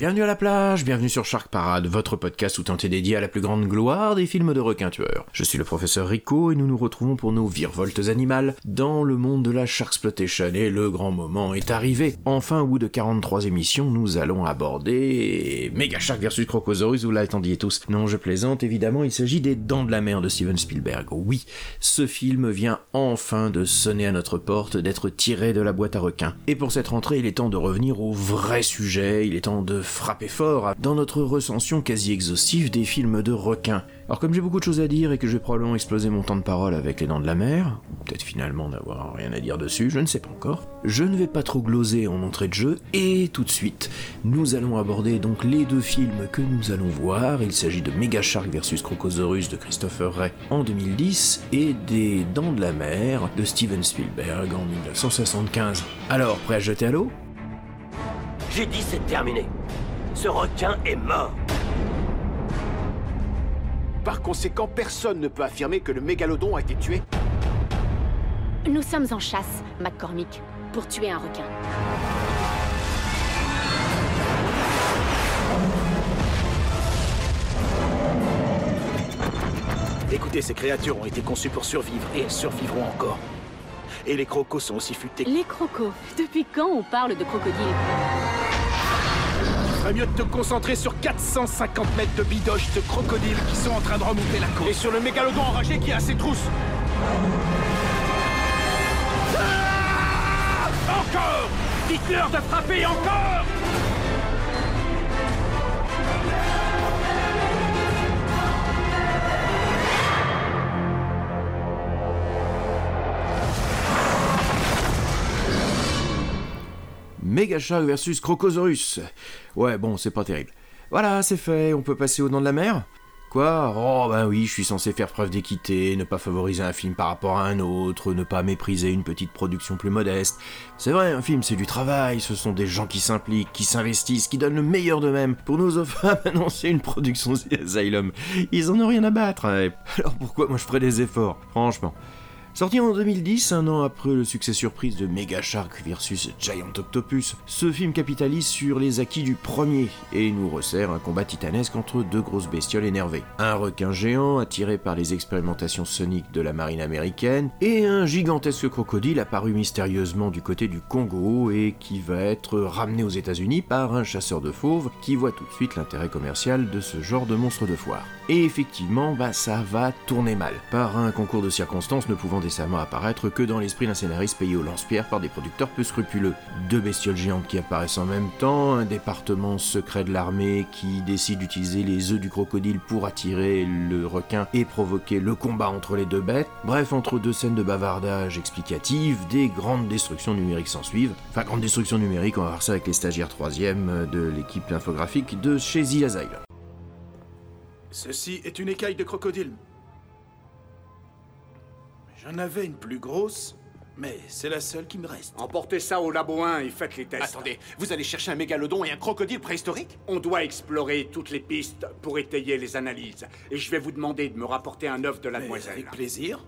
Bienvenue à la plage, bienvenue sur Shark Parade, votre podcast où tenté dédié à la plus grande gloire des films de requins tueurs. Je suis le professeur Rico et nous nous retrouvons pour nos virevoltes animales dans le monde de la Sharksploitation et le grand moment est arrivé. Enfin, au bout de 43 émissions, nous allons aborder Mega Shark vs Crocosaurus, vous l'attendiez tous. Non, je plaisante, évidemment, il s'agit des Dents de la mer de Steven Spielberg. Oui, ce film vient enfin de sonner à notre porte, d'être tiré de la boîte à requins. Et pour cette rentrée, il est temps de revenir au vrai sujet, temps de frapper fort dans notre recension quasi exhaustive des films de requins. Alors comme j'ai beaucoup de choses à dire et que je vais probablement exploser mon temps de parole avec les dents de la mer, peut-être finalement n'avoir rien à dire dessus, je ne sais pas encore, je ne vais pas trop gloser en entrée de jeu, et tout de suite, nous allons aborder donc les deux films que nous allons voir, il s'agit de Mega Shark vs Crocosaurus de Christopher Ray en 2010, et des Dents de la mer de Steven Spielberg en 1975. Alors, prêt à jeter à l'eau? J'ai dit c'est terminé. Ce requin est mort. Par conséquent, personne ne peut affirmer que le mégalodon a été tué. Nous sommes en chasse, McCormick, pour tuer un requin. Écoutez, ces créatures ont été conçues pour survivre et elles survivront encore. Et les crocos sont aussi futés. Les crocos. Depuis quand on parle de crocodile Il ferait mieux de te concentrer sur 450 mètres de bidoches de crocodiles qui sont en train de remonter la côte. Et sur le mégalodon enragé qui a ses trousses. Ah encore Dites-leur de frapper encore Mega Shark versus Crocosaurus. Ouais, bon, c'est pas terrible. Voilà, c'est fait, on peut passer au nom de la mer Quoi? Oh ben oui, je suis censé faire preuve d'équité, ne pas favoriser un film par rapport à un autre, ne pas mépriser une petite production plus modeste. C'est vrai, un film c'est du travail, ce sont des gens qui s'impliquent, qui s'investissent, qui donnent le meilleur d'eux-mêmes. Pour nous ah ben non, c'est une production The Asylum. Ils en ont rien à battre. Alors pourquoi moi je ferais des efforts? Franchement. Sorti en 2010, un an après le succès surprise de Mega Shark vs Giant Octopus, ce film capitalise sur les acquis du premier et nous resserre un combat titanesque entre deux grosses bestioles énervées. Un requin géant attiré par les expérimentations soniques de la marine américaine et un gigantesque crocodile apparu mystérieusement du côté du Congo et qui va être ramené aux États-Unis par un chasseur de fauves qui voit tout de suite l'intérêt commercial de ce genre de monstre de foire. Et effectivement, bah ça va tourner mal, par un concours de circonstances ne pouvant apparaître que dans l'esprit d'un scénariste payé au lance-pierre par des producteurs peu scrupuleux. Deux bestioles géantes qui apparaissent en même temps, un département secret de l'armée qui décide d'utiliser les œufs du crocodile pour attirer le requin et provoquer le combat entre les deux bêtes. Bref, entre deux scènes de bavardage explicatives, des grandes destructions numériques s'en suivent. Enfin, grande destruction numérique, on va voir ça avec les stagiaires 3 de l'équipe infographique de chez Asylum. Ceci est une écaille de crocodile. J'en avais une plus grosse, mais c'est la seule qui me reste. Emportez ça au labo 1 et faites les tests. Attendez, vous allez chercher un mégalodon et un crocodile préhistorique? On doit explorer toutes les pistes pour étayer les analyses. Et je vais vous demander de me rapporter un œuf de la Mais demoiselle. Avec plaisir,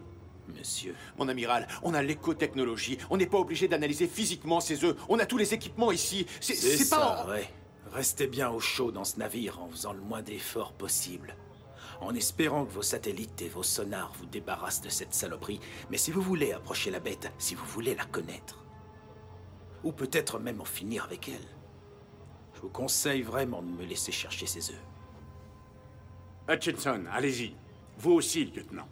monsieur. Mon amiral, on a l'écotechnologie. On n'est pas obligé d'analyser physiquement ces œufs. On a tous les équipements ici. C'est pas. ouais. Restez bien au chaud dans ce navire en faisant le moins d'efforts possible. En espérant que vos satellites et vos sonars vous débarrassent de cette saloperie. Mais si vous voulez approcher la bête, si vous voulez la connaître, ou peut-être même en finir avec elle, je vous conseille vraiment de me laisser chercher ces œufs. Hutchinson, allez-y. Vous aussi, lieutenant.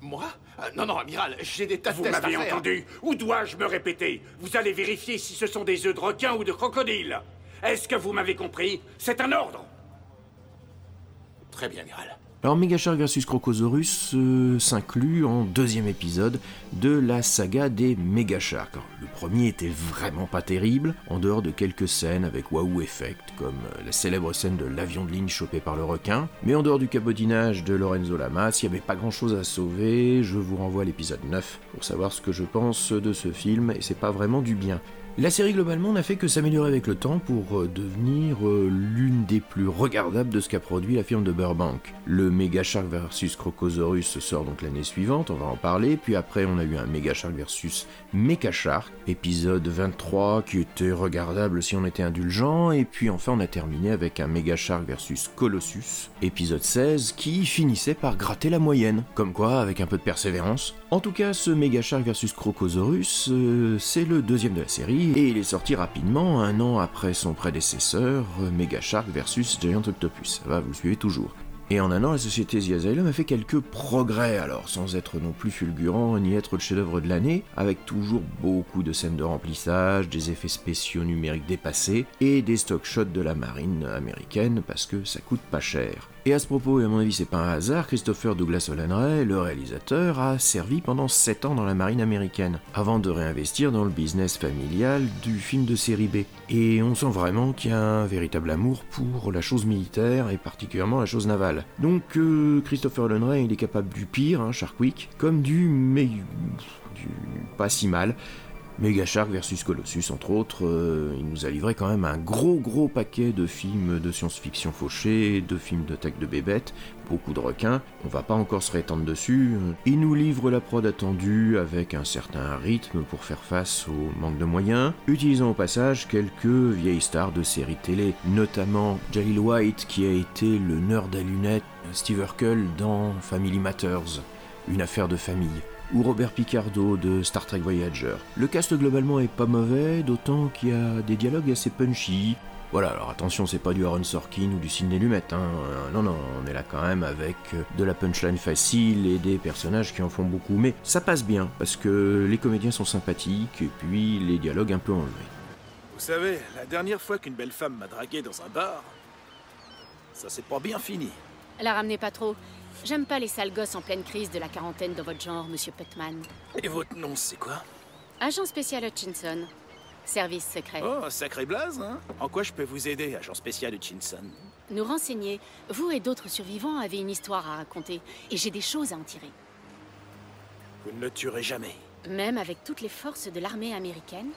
Moi? Euh, Non, non, amiral, j'ai des tas de Vous tests à m'avez faire. entendu Où dois-je me répéter? Vous allez vérifier si ce sont des œufs de requin ou de crocodile. Est-ce que vous m'avez compris? C'est un ordre. Très bien, amiral. Alors Megashark vs Crocosaurus euh, s'inclut en deuxième épisode de la saga des Megasharks. Alors, Le premier était vraiment pas terrible, en dehors de quelques scènes avec Wahoo Effect, comme euh, la célèbre scène de l'avion de ligne chopé par le requin. Mais en dehors du cabotinage de Lorenzo Lamas, il n'y avait pas grand chose à sauver. Je vous renvoie à l'épisode 9 pour savoir ce que je pense de ce film, et c'est pas vraiment du bien. La série globalement n'a fait que s'améliorer avec le temps pour euh, devenir euh, l'une des plus regardables de ce qu'a produit la firme de Burbank. Le Mega Shark vs Crocosaurus sort donc l'année suivante, on va en parler, puis après on a eu un Mega Shark vs Mecha Shark, épisode 23 qui était regardable si on était indulgent, et puis enfin on a terminé avec un Mega Shark vs Colossus, épisode 16 qui finissait par gratter la moyenne, comme quoi avec un peu de persévérance. En tout cas, ce Mega Shark vs Crocosaurus, euh, c'est le deuxième de la série, et il est sorti rapidement, un an après son prédécesseur, Mega Shark vs Giant Octopus. Ça va, vous suivez toujours. Et en un an, la société The Asylum a fait quelques progrès, alors sans être non plus fulgurant ni être le chef-d'œuvre de l'année, avec toujours beaucoup de scènes de remplissage, des effets spéciaux numériques dépassés et des stock shots de la marine américaine parce que ça coûte pas cher. Et à ce propos, et à mon avis c'est pas un hasard, Christopher Douglas Hollandray, le réalisateur, a servi pendant 7 ans dans la marine américaine, avant de réinvestir dans le business familial du film de série B. Et on sent vraiment qu'il y a un véritable amour pour la chose militaire et particulièrement la chose navale. Donc euh, Christopher Hollandray, il est capable du pire, hein, Shark Week, comme du mais du pas si mal. Mega Shark versus Colossus, entre autres, euh, il nous a livré quand même un gros gros paquet de films de science-fiction fauchés, de films de tech de bébêtes, beaucoup de requins, on va pas encore se rétendre dessus. Il nous livre la prod attendue avec un certain rythme pour faire face au manque de moyens, utilisant au passage quelques vieilles stars de séries télé, notamment Jalil White qui a été le nerd à lunettes Steve Urkel dans Family Matters, une affaire de famille ou Robert Picardo de Star Trek Voyager. Le cast globalement est pas mauvais, d'autant qu'il y a des dialogues assez punchy. Voilà, alors attention, c'est pas du Aaron Sorkin ou du Sidney Lumet, hein. Non, non, on est là quand même avec euh, de la punchline facile et des personnages qui en font beaucoup, mais ça passe bien, parce que les comédiens sont sympathiques, et puis les dialogues un peu enlevés. Vous savez, la dernière fois qu'une belle femme m'a dragué dans un bar, ça s'est pas bien fini. La ramenez pas trop. J'aime pas les sales gosses en pleine crise de la quarantaine dans votre genre, monsieur Putman. Et votre nom, c'est quoi? Agent spécial Hutchinson. Service secret. Oh, sacré blaze, hein? En quoi je peux vous aider, agent spécial Hutchinson? Nous renseigner. Vous et d'autres survivants avez une histoire à raconter. Et j'ai des choses à en tirer. Vous ne le tuerez jamais. Même avec toutes les forces de l'armée américaine?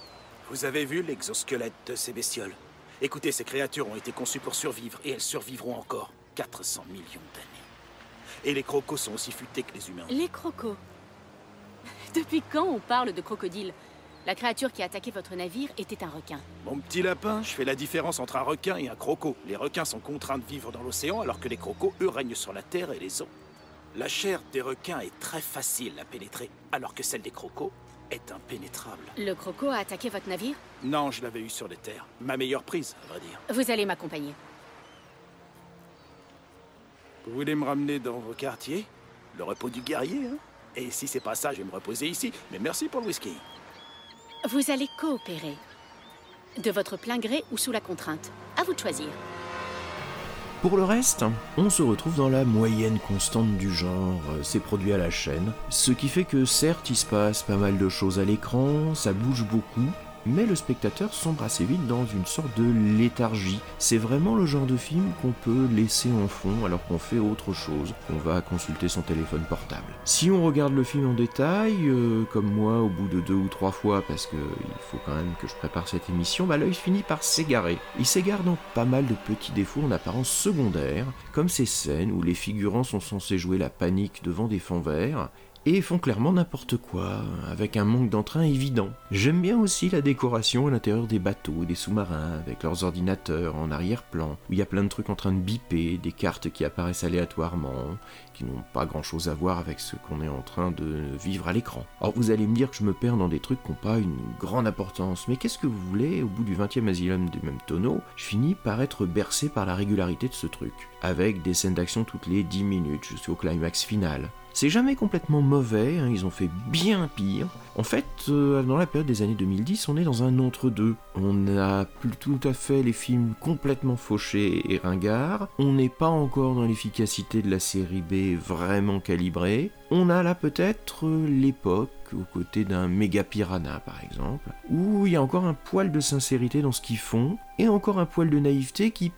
Vous avez vu l'exosquelette de ces bestioles? Écoutez, ces créatures ont été conçues pour survivre, et elles survivront encore 400 millions d'années. Et les crocos sont aussi futés que les humains. Les crocos. Depuis quand on parle de crocodile? La créature qui a attaqué votre navire était un requin. Mon petit lapin, je fais la différence entre un requin et un croco. Les requins sont contraints de vivre dans l'océan, alors que les crocos, eux, règnent sur la terre et les eaux. La chair des requins est très facile à pénétrer, alors que celle des crocos est impénétrable. Le croco a attaqué votre navire? Non, je l'avais eu sur les terres. Ma meilleure prise, à vrai dire. Vous allez m'accompagner. Vous voulez me ramener dans vos quartiers? Le repos du guerrier, hein? Et si c'est pas ça, je vais me reposer ici. Mais merci pour le whisky. Vous allez coopérer. De votre plein gré ou sous la contrainte. À vous de choisir. Pour le reste, on se retrouve dans la moyenne constante du genre, c'est produit à la chaîne, ce qui fait que certes il se passe pas mal de choses à l'écran, ça bouge beaucoup, mais le spectateur sombre assez vite dans une sorte de léthargie. C'est vraiment le genre de film qu'on peut laisser en fond alors qu'on fait autre chose, qu'on va consulter son téléphone portable. Si on regarde le film en détail, euh, comme moi au bout de deux ou trois fois, parce que il faut quand même que je prépare cette émission, bah l'œil finit par s'égarer. Il s'égare dans pas mal de petits défauts en apparence secondaires, comme ces scènes où les figurants sont censés jouer la panique devant des fonds verts, et font clairement n'importe quoi, avec un manque d'entrain évident. J'aime bien aussi la décoration à l'intérieur des bateaux et des sous-marins, avec leurs ordinateurs en arrière-plan, où il y a plein de trucs en train de biper, des cartes qui apparaissent aléatoirement, qui n'ont pas grand-chose à voir avec ce qu'on est en train de vivre à l'écran. Alors vous allez me dire que je me perds dans des trucs qui n'ont pas une grande importance, mais qu'est-ce que vous voulez Au bout du 20e asylum du même tonneau, je finis par être bercé par la régularité de ce truc, avec des scènes d'action toutes les 10 minutes jusqu'au climax final. C'est jamais complètement mauvais, hein, ils ont fait bien pire. En fait, euh, dans la période des années 2010, on est dans un entre-deux. On n'a plus tout à fait les films complètement fauchés et ringards. On n'est pas encore dans l'efficacité de la série B vraiment calibrée. On a là peut-être euh, l'époque aux côtés d'un méga piranha par exemple, où il y a encore un poil de sincérité dans ce qu'ils font, et encore un poil de naïveté qui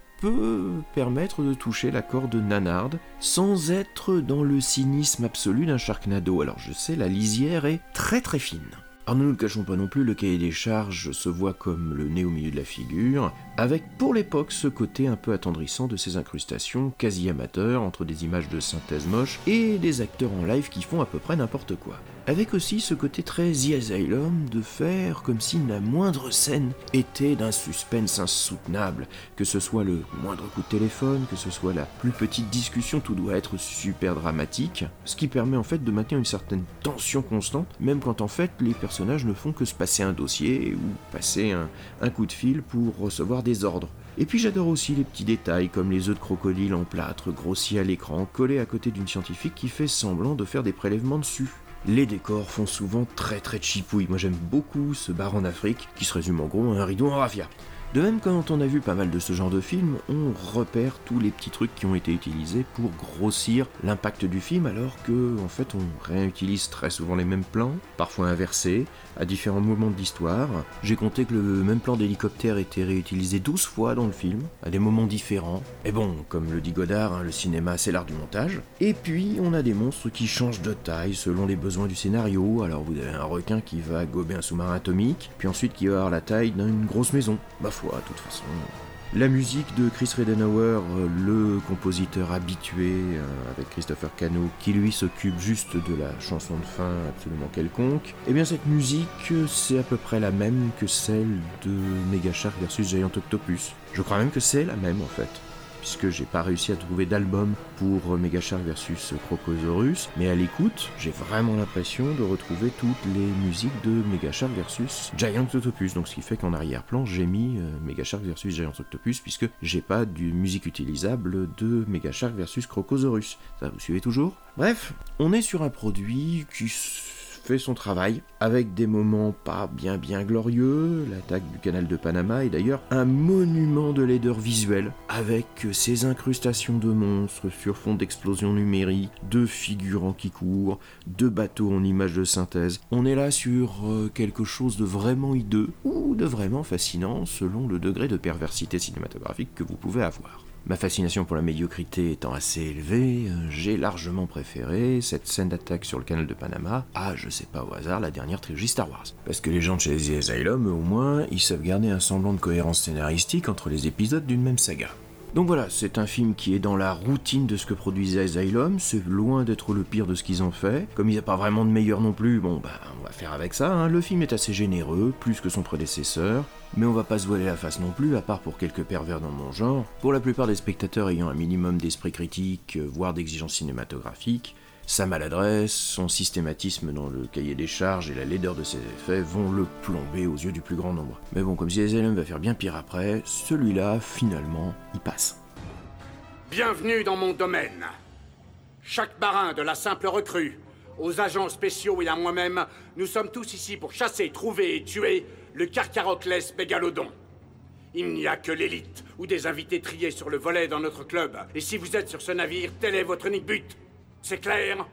permettre de toucher la corde nanarde sans être dans le cynisme absolu d'un Sharknado. Alors je sais, la lisière est très très fine. Alors ne nous le cachons pas non plus, le cahier des charges se voit comme le nez au milieu de la figure, avec pour l'époque ce côté un peu attendrissant de ces incrustations quasi amateurs entre des images de synthèse moches et des acteurs en live qui font à peu près n'importe quoi. Avec aussi ce côté très The Asylum de faire comme si la moindre scène était d'un suspense insoutenable, que ce soit le moindre coup de téléphone, que ce soit la plus petite discussion, tout doit être super dramatique, ce qui permet en fait de maintenir une certaine tension constante, même quand en fait les personnages ne font que se passer un dossier ou passer un, un coup de fil pour recevoir Et puis j'adore aussi les petits détails comme les œufs de crocodile en plâtre grossis à l'écran, collés à côté d'une scientifique qui fait semblant de faire des prélèvements dessus. Les décors font souvent très très chipouille. Moi j'aime beaucoup ce bar en Afrique qui se résume en gros à un rideau en raffia. De même, quand on a vu pas mal de ce genre de films, on repère tous les petits trucs qui ont été utilisés pour grossir l'impact du film, alors que, en fait, on réutilise très souvent les mêmes plans, parfois inversés, à différents moments de l'histoire. J'ai compté que le même plan d'hélicoptère était réutilisé 12 fois dans le film, à des moments différents. Et bon, comme le dit Godard, hein, le cinéma c'est l'art du montage. Et puis, on a des monstres qui changent de taille selon les besoins du scénario. Alors, vous avez un requin qui va gober un sous-marin atomique, puis ensuite qui va avoir la taille d'une grosse maison. Bah, de toute façon. La musique de Chris Redenauer, le compositeur habitué euh, avec Christopher Cano, qui lui s'occupe juste de la chanson de fin absolument quelconque, et eh bien cette musique, c'est à peu près la même que celle de Mega Shark versus Giant Octopus. Je crois même que c'est la même en fait puisque j'ai pas réussi à trouver d'album pour Mega Shark versus Crocosaurus, mais à l'écoute, j'ai vraiment l'impression de retrouver toutes les musiques de Mega Shark versus Giant Octopus. Donc ce qui fait qu'en arrière-plan, j'ai mis euh, Mega Shark versus Giant Octopus, puisque j'ai pas de musique utilisable de Mega Shark versus Crocosaurus. Ça, vous suivez toujours? Bref, on est sur un produit qui fait son travail, avec des moments pas bien bien glorieux, l'attaque du canal de Panama est d'ailleurs un monument de laideur visuelle, avec ses incrustations de monstres sur fond d'explosion numérique, de figurants qui courent, de bateaux en images de synthèse. On est là sur euh, quelque chose de vraiment hideux, ou de vraiment fascinant selon le degré de perversité cinématographique que vous pouvez avoir. Ma fascination pour la médiocrité étant assez élevée, euh, j'ai largement préféré cette scène d'attaque sur le canal de Panama à, je sais pas au hasard, la dernière trilogie Star Wars. Parce que les gens de chez The Asylum, au moins, ils savent garder un semblant de cohérence scénaristique entre les épisodes d'une même saga. Donc voilà, c'est un film qui est dans la routine de ce que produisait Asylum, c'est loin d'être le pire de ce qu'ils ont fait. Comme il n'y a pas vraiment de meilleur non plus, bon bah on va faire avec ça. Hein. Le film est assez généreux, plus que son prédécesseur, mais on va pas se voiler la face non plus, à part pour quelques pervers dans mon genre. Pour la plupart des spectateurs ayant un minimum d'esprit critique, euh, voire d'exigence cinématographique, sa maladresse, son systématisme dans le cahier des charges et la laideur de ses effets vont le plomber aux yeux du plus grand nombre. Mais bon, comme ZSLM va faire bien pire après, celui-là, finalement, il passe. Bienvenue dans mon domaine. Chaque marin, de la simple recrue, aux agents spéciaux et à moi-même, nous sommes tous ici pour chasser, trouver et tuer le Carcaroclès mégalodon. Il n'y a que l'élite ou des invités triés sur le volet dans notre club. Et si vous êtes sur ce navire, tel est votre unique but. C'est clair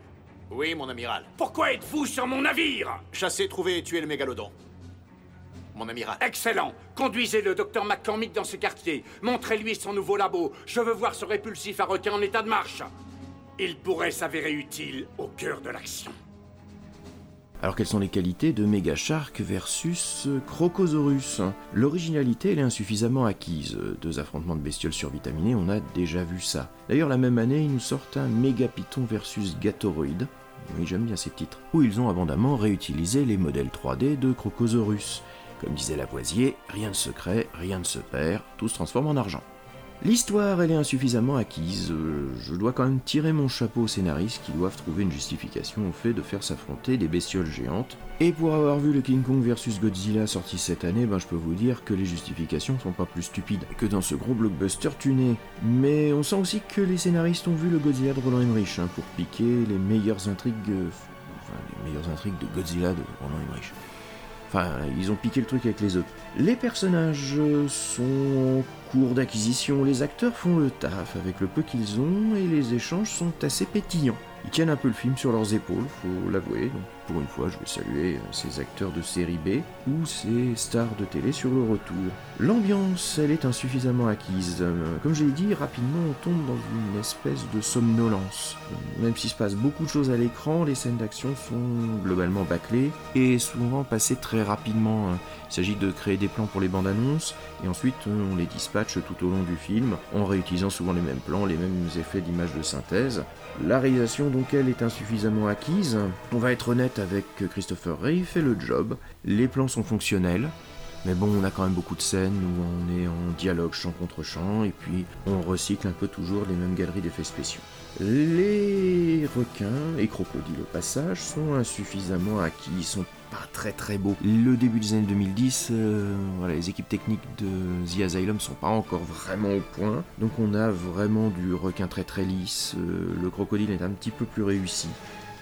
Oui, mon amiral. Pourquoi êtes-vous sur mon navire Chasser, trouver et tuer le mégalodon. Mon amiral. Excellent Conduisez le docteur McCormick dans ce quartier. Montrez-lui son nouveau labo. Je veux voir ce répulsif à requin en état de marche. Il pourrait s'avérer utile au cœur de l'action. Alors quelles sont les qualités de Mega Shark versus Crocosaurus L'originalité elle est insuffisamment acquise. Deux affrontements de bestioles survitaminées, on a déjà vu ça. D'ailleurs la même année, ils nous sortent un Mega Python versus Gatoroid. Oui, j'aime bien ces titres. Où ils ont abondamment réutilisé les modèles 3D de Crocosaurus. Comme disait Lavoisier, rien de secret, rien ne se perd, tout se transforme en argent. L'histoire, elle est insuffisamment acquise. Euh, Je dois quand même tirer mon chapeau aux scénaristes qui doivent trouver une justification au fait de faire s'affronter des bestioles géantes. Et pour avoir vu le King Kong vs Godzilla sorti cette année, ben je peux vous dire que les justifications sont pas plus stupides que dans ce gros blockbuster tuné. Mais on sent aussi que les scénaristes ont vu le Godzilla de Roland Emmerich hein, pour piquer les meilleures intrigues, euh, enfin les meilleures intrigues de Godzilla de Roland Emmerich. Enfin, ils ont piqué le truc avec les autres. Les personnages sont en cours d'acquisition, les acteurs font le taf avec le peu qu'ils ont et les échanges sont assez pétillants. Ils tiennent un peu le film sur leurs épaules, faut l'avouer. Donc, pour une fois, je vais saluer euh, ces acteurs de série B ou ces stars de télé sur le retour. L'ambiance, elle est insuffisamment acquise. Euh, Comme je l'ai dit, rapidement, on tombe dans une espèce de somnolence. Euh, Même s'il se passe beaucoup de choses à l'écran, les scènes d'action sont globalement bâclées et souvent passées très rapidement. Il s'agit de créer des plans pour les bandes annonces et ensuite on les dispatche tout au long du film en réutilisant souvent les mêmes plans, les mêmes effets d'image de synthèse. La réalisation donc elle est insuffisamment acquise. On va être honnête avec Christopher Ray, il fait le job. Les plans sont fonctionnels. Mais bon, on a quand même beaucoup de scènes où on est en dialogue champ contre champ et puis on recycle un peu toujours les mêmes galeries d'effets spéciaux. Les requins et crocodiles au passage sont insuffisamment acquis, ils sont pas très très beaux. Le début des années 2010, euh, les équipes techniques de The Asylum sont pas encore vraiment au point, donc on a vraiment du requin très très lisse. euh, le crocodile est un petit peu plus réussi.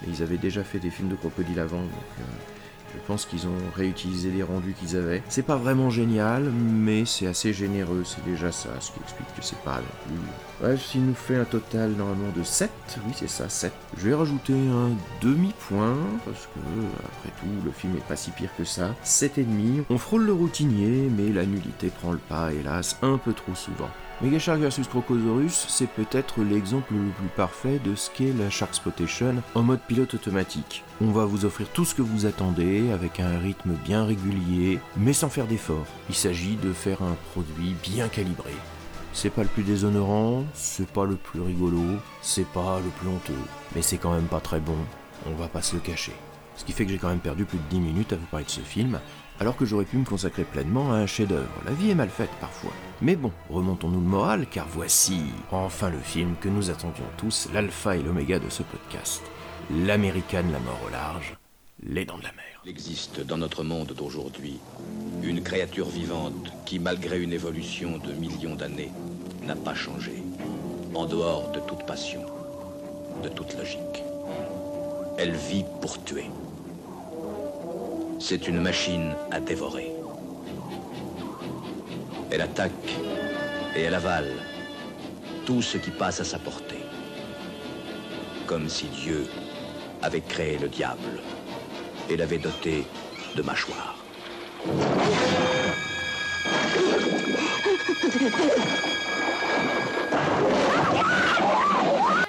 Ils avaient déjà fait des films de crocodile avant, donc euh, je pense qu'ils ont réutilisé les rendus qu'ils avaient. C'est pas vraiment génial, mais c'est assez généreux, c'est déjà ça, ce qui explique que c'est pas non plus. Bref, il nous fait un total normalement de 7, oui c'est ça, 7. Je vais rajouter un demi-point, parce que après tout, le film est pas si pire que ça. 7,5. On frôle le routinier, mais la nullité prend le pas, hélas, un peu trop souvent. Megashark vs Crocosaurus, c'est peut-être l'exemple le plus parfait de ce qu'est la Shark Spotation en mode pilote automatique. On va vous offrir tout ce que vous attendez avec un rythme bien régulier, mais sans faire d'efforts. Il s'agit de faire un produit bien calibré. C'est pas le plus déshonorant, c'est pas le plus rigolo, c'est pas le plus honteux, mais c'est quand même pas très bon, on va pas se le cacher. Ce qui fait que j'ai quand même perdu plus de 10 minutes à vous parler de ce film, alors que j'aurais pu me consacrer pleinement à un chef-d'œuvre. La vie est mal faite parfois. Mais bon, remontons-nous le moral, car voici enfin le film que nous attendions tous, l'alpha et l'oméga de ce podcast. L'américaine la mort au large, les dents de la mer. Il existe dans notre monde d'aujourd'hui une créature vivante qui, malgré une évolution de millions d'années, n'a pas changé, en dehors de toute passion, de toute logique. Elle vit pour tuer. C'est une machine à dévorer. Elle attaque et elle avale tout ce qui passe à sa portée. Comme si Dieu avait créé le diable et l'avait doté de mâchoires.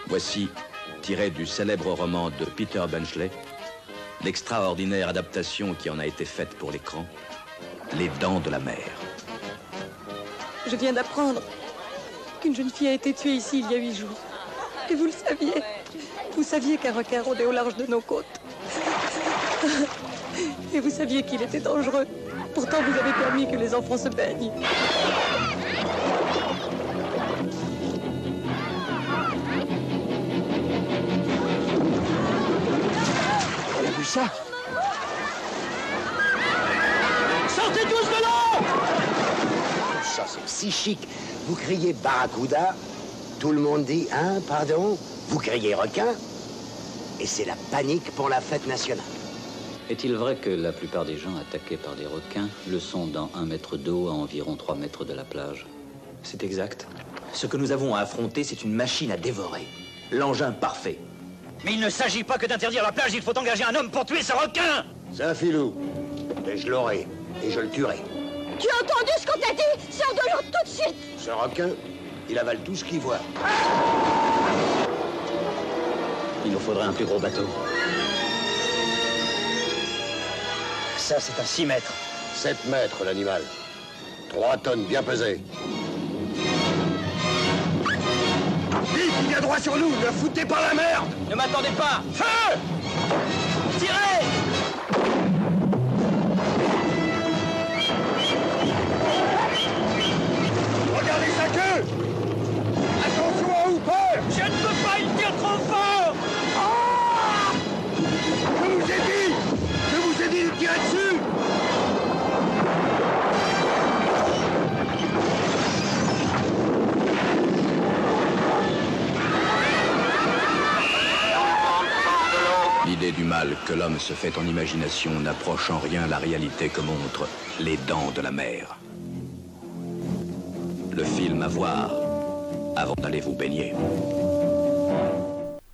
Voici, tiré du célèbre roman de Peter Benchley, l'extraordinaire adaptation qui en a été faite pour l'écran, Les Dents de la Mer. Je viens d'apprendre qu'une jeune fille a été tuée ici il y a huit jours. Et vous le saviez. Vous saviez qu'un requin rôdait au large de nos côtes. Et vous saviez qu'il était dangereux. Pourtant, vous avez permis que les enfants se baignent. Ça Sortez tous de l'eau Ça, c'est psychique. Vous criez barracuda, tout le monde dit, hein, pardon? Vous criez requin, et c'est la panique pour la fête nationale. Est-il vrai que la plupart des gens attaqués par des requins le sont dans un mètre d'eau à environ 3 mètres de la plage? C'est exact. Ce que nous avons à affronter, c'est une machine à dévorer. L'engin parfait. Mais il ne s'agit pas que d'interdire la plage, il faut engager un homme pour tuer ce requin C'est un filou. Et je l'aurai. Et je le tuerai. Tu as entendu ce qu'on t'a dit? Sors de l'eau tout de suite Ce requin, il avale tout ce qu'il voit. Il nous faudrait un plus gros bateau. Ça, c'est un 6 mètres. 7 mètres, l'animal. 3 tonnes bien pesées. Droit sur nous, ne foutez pas la merde Ne m'attendez pas. Feu Tirez. Regardez sa queue du mal que l'homme se fait en imagination n'approche en rien la réalité que montrent les dents de la mer. Le film à voir avant d'aller vous baigner.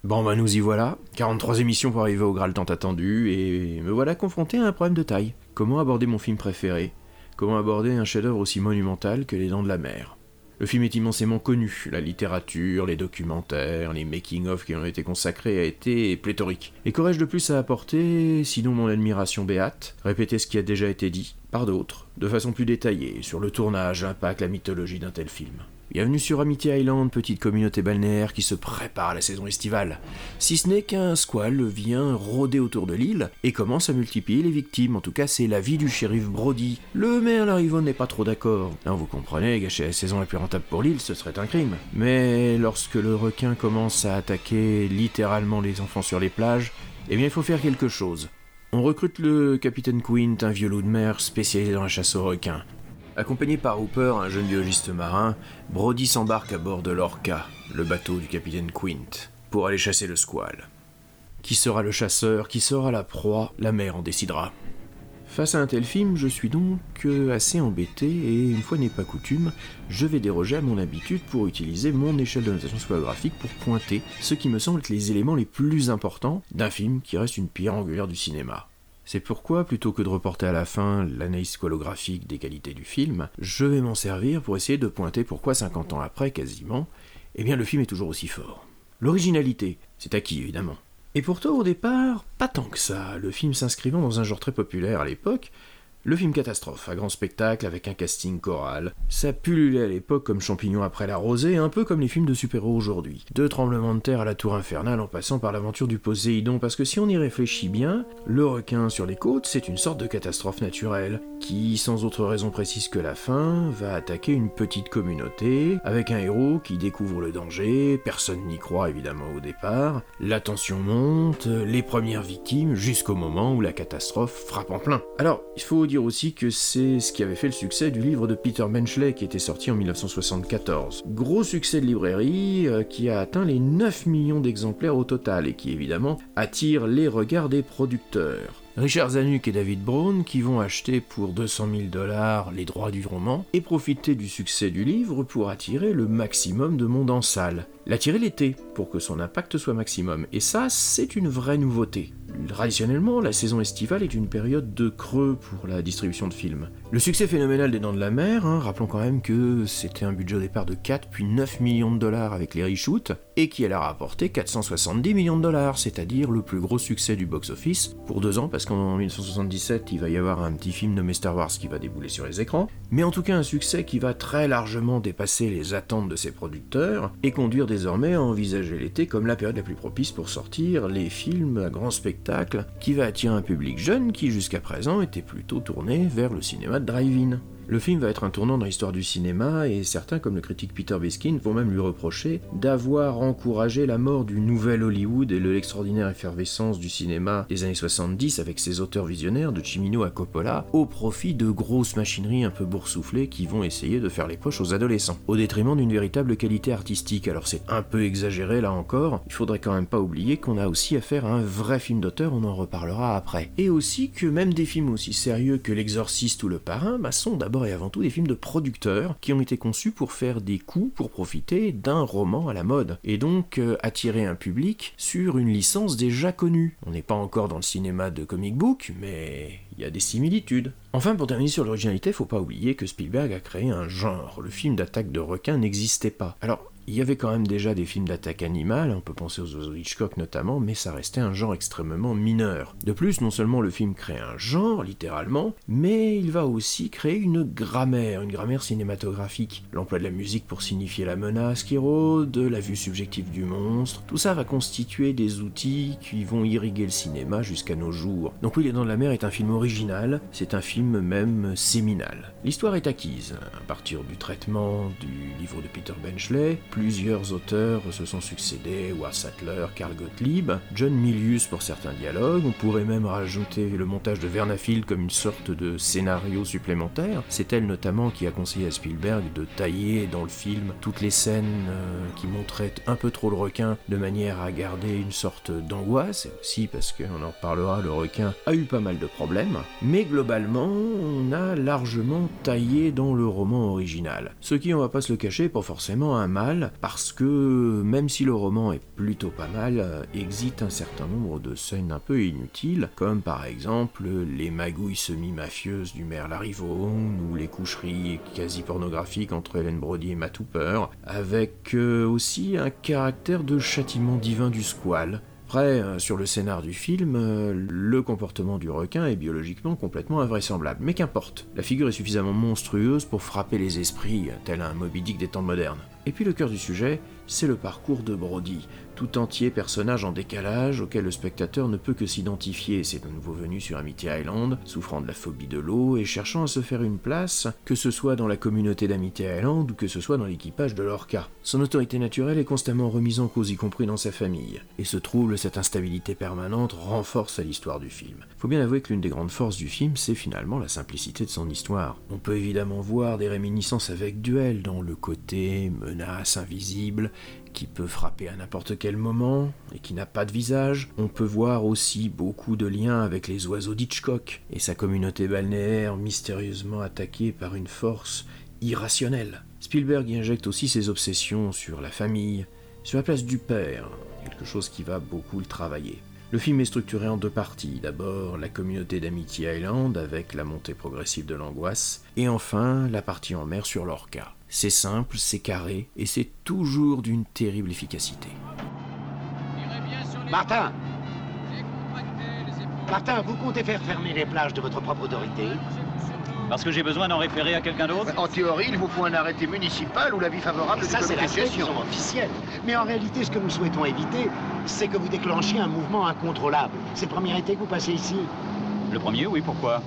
Bon bah nous y voilà, 43 émissions pour arriver au Graal tant attendu, et me voilà confronté à un problème de taille. Comment aborder mon film préféré? Comment aborder un chef-d'œuvre aussi monumental que Les Dents de la Mer? Le film est immensément connu, la littérature, les documentaires, les making-of qui ont été consacrés a été pléthorique. Et qu'aurais-je de plus à apporter, sinon mon admiration béate, répéter ce qui a déjà été dit, par d'autres, de façon plus détaillée, sur le tournage, l'impact, la mythologie d'un tel film Bienvenue sur Amity Island, petite communauté balnéaire qui se prépare à la saison estivale. Si ce n'est qu'un squal vient rôder autour de l'île et commence à multiplier les victimes, en tout cas c'est l'avis du shérif Brody. Le maire Larivon n'est pas trop d'accord. Hein, vous comprenez, gâcher la saison la plus rentable pour l'île, ce serait un crime. Mais lorsque le requin commence à attaquer littéralement les enfants sur les plages, eh bien il faut faire quelque chose. On recrute le capitaine Quint, un vieux loup de mer spécialisé dans la chasse aux requins. Accompagné par Hooper, un jeune biologiste marin, Brody s'embarque à bord de l'Orca, le bateau du capitaine Quint, pour aller chasser le squal. Qui sera le chasseur, qui sera la proie, la mer en décidera. Face à un tel film, je suis donc euh, assez embêté et, une fois n'est pas coutume, je vais déroger à mon habitude pour utiliser mon échelle de notation squalographique pour pointer ce qui me semble être les éléments les plus importants d'un film qui reste une pierre angulaire du cinéma. C'est pourquoi, plutôt que de reporter à la fin l'analyse squalographique des qualités du film, je vais m'en servir pour essayer de pointer pourquoi 50 ans après, quasiment, eh bien le film est toujours aussi fort. L'originalité, c'est acquis évidemment. Et pourtant, au départ, pas tant que ça, le film s'inscrivant dans un genre très populaire à l'époque, le film catastrophe, à grand spectacle avec un casting choral. Ça pullulait à l'époque comme champignon après la rosée, un peu comme les films de super-héros aujourd'hui. Deux tremblements de terre à la tour infernale en passant par l'aventure du Poséidon, parce que si on y réfléchit bien, le requin sur les côtes, c'est une sorte de catastrophe naturelle, qui, sans autre raison précise que la fin, va attaquer une petite communauté, avec un héros qui découvre le danger, personne n'y croit évidemment au départ, la tension monte, les premières victimes, jusqu'au moment où la catastrophe frappe en plein. Alors, il faut aussi que c'est ce qui avait fait le succès du livre de Peter Benchley qui était sorti en 1974. Gros succès de librairie euh, qui a atteint les 9 millions d'exemplaires au total et qui évidemment attire les regards des producteurs. Richard Zanuck et David Brown qui vont acheter pour 200 000 dollars les droits du roman et profiter du succès du livre pour attirer le maximum de monde en salle. L'attirer l'été pour que son impact soit maximum. Et ça, c'est une vraie nouveauté. Traditionnellement, la saison estivale est une période de creux pour la distribution de films. Le succès phénoménal des Dents de la Mer, hein, rappelons quand même que c'était un budget au départ de 4 puis 9 millions de dollars avec les reshoots, et qui allait rapporter 470 millions de dollars, c'est-à-dire le plus gros succès du box-office, pour deux ans, parce qu'en 1977, il va y avoir un petit film nommé Star Wars qui va débouler sur les écrans, mais en tout cas un succès qui va très largement dépasser les attentes de ses producteurs, et conduire désormais à envisager l'été comme la période la plus propice pour sortir les films à grand spectacle, qui va attirer un public jeune qui jusqu'à présent était plutôt tourné vers le cinéma de drive-in. Le film va être un tournant dans l'histoire du cinéma et certains, comme le critique Peter Biskin, vont même lui reprocher d'avoir encouragé la mort du nouvel Hollywood et de l'extraordinaire effervescence du cinéma des années 70 avec ses auteurs visionnaires de Cimino à Coppola au profit de grosses machineries un peu boursouflées qui vont essayer de faire les poches aux adolescents, au détriment d'une véritable qualité artistique. Alors c'est un peu exagéré là encore, il faudrait quand même pas oublier qu'on a aussi affaire à un vrai film d'auteur, on en reparlera après. Et aussi que même des films aussi sérieux que L'Exorciste ou Le Parrain bah, sont d'abord et avant tout des films de producteurs qui ont été conçus pour faire des coups pour profiter d'un roman à la mode et donc euh, attirer un public sur une licence déjà connue. On n'est pas encore dans le cinéma de comic book, mais il y a des similitudes. Enfin, pour terminer sur l'originalité, faut pas oublier que Spielberg a créé un genre. Le film d'attaque de requins n'existait pas. Alors, il y avait quand même déjà des films d'attaque animale, on peut penser aux oiseaux Hitchcock notamment, mais ça restait un genre extrêmement mineur. De plus, non seulement le film crée un genre, littéralement, mais il va aussi créer une grammaire, une grammaire cinématographique. L'emploi de la musique pour signifier la menace qui rôde, la vue subjective du monstre, tout ça va constituer des outils qui vont irriguer le cinéma jusqu'à nos jours. Donc oui, Les Dents de la Mer est un film original, c'est un film même séminal. L'histoire est acquise, à partir du traitement du livre de Peter Benchley, plusieurs auteurs se sont succédés, War Sattler, Carl Gottlieb, John Milius pour certains dialogues, on pourrait même rajouter le montage de Vernafield comme une sorte de scénario supplémentaire. C'est elle notamment qui a conseillé à Spielberg de tailler dans le film toutes les scènes euh, qui montraient un peu trop le requin de manière à garder une sorte d'angoisse, et aussi parce qu'on en reparlera, le requin a eu pas mal de problèmes, mais globalement, on a largement taillé dans le roman original. Ce qui, on va pas se le cacher, pas forcément un mal, parce que même si le roman est plutôt pas mal, euh, existe un certain nombre de scènes un peu inutiles, comme par exemple les magouilles semi-mafieuses du maire Larivone, ou les coucheries quasi pornographiques entre Helen Brody et Matt Hooper, avec euh, aussi un caractère de châtiment divin du squal, après, euh, sur le scénar du film, le comportement du requin est biologiquement complètement invraisemblable. Mais qu'importe, la figure est suffisamment monstrueuse pour frapper les esprits, tel un Moby Dick des temps modernes. Et puis le cœur du sujet, c'est le parcours de Brody, tout entier personnage en décalage auquel le spectateur ne peut que s'identifier. C'est un nouveau venu sur Amity Island, souffrant de la phobie de l'eau et cherchant à se faire une place, que ce soit dans la communauté d'Amity Island ou que ce soit dans l'équipage de l'Orca. Son autorité naturelle est constamment remise en cause, y compris dans sa famille. Et ce trouble, cette instabilité permanente, renforce l'histoire du film. Faut bien avouer que l'une des grandes forces du film, c'est finalement la simplicité de son histoire. On peut évidemment voir des réminiscences avec Duel dans le côté menace invisible qui peut frapper à n'importe quel moment et qui n'a pas de visage. On peut voir aussi beaucoup de liens avec les oiseaux d'Hitchcock et sa communauté balnéaire mystérieusement attaquée par une force irrationnelle. Spielberg y injecte aussi ses obsessions sur la famille, sur la place du père, quelque chose qui va beaucoup le travailler. Le film est structuré en deux parties. D'abord, la communauté d'Amity Island avec la montée progressive de l'angoisse, et enfin la partie en mer sur l'Orca. C'est simple, c'est carré, et c'est toujours d'une terrible efficacité. Martin Martin, vous comptez faire fermer les plages de votre propre autorité? Parce que j'ai besoin d'en référer à quelqu'un d'autre? En théorie, il vous faut un arrêté municipal ou l'avis favorable Ça, du c'est la de gestion officielle. Mais en réalité, ce que nous souhaitons éviter, c'est que vous déclenchiez un mouvement incontrôlable. C'est le premier été que vous passez ici. Le premier, oui, pourquoi?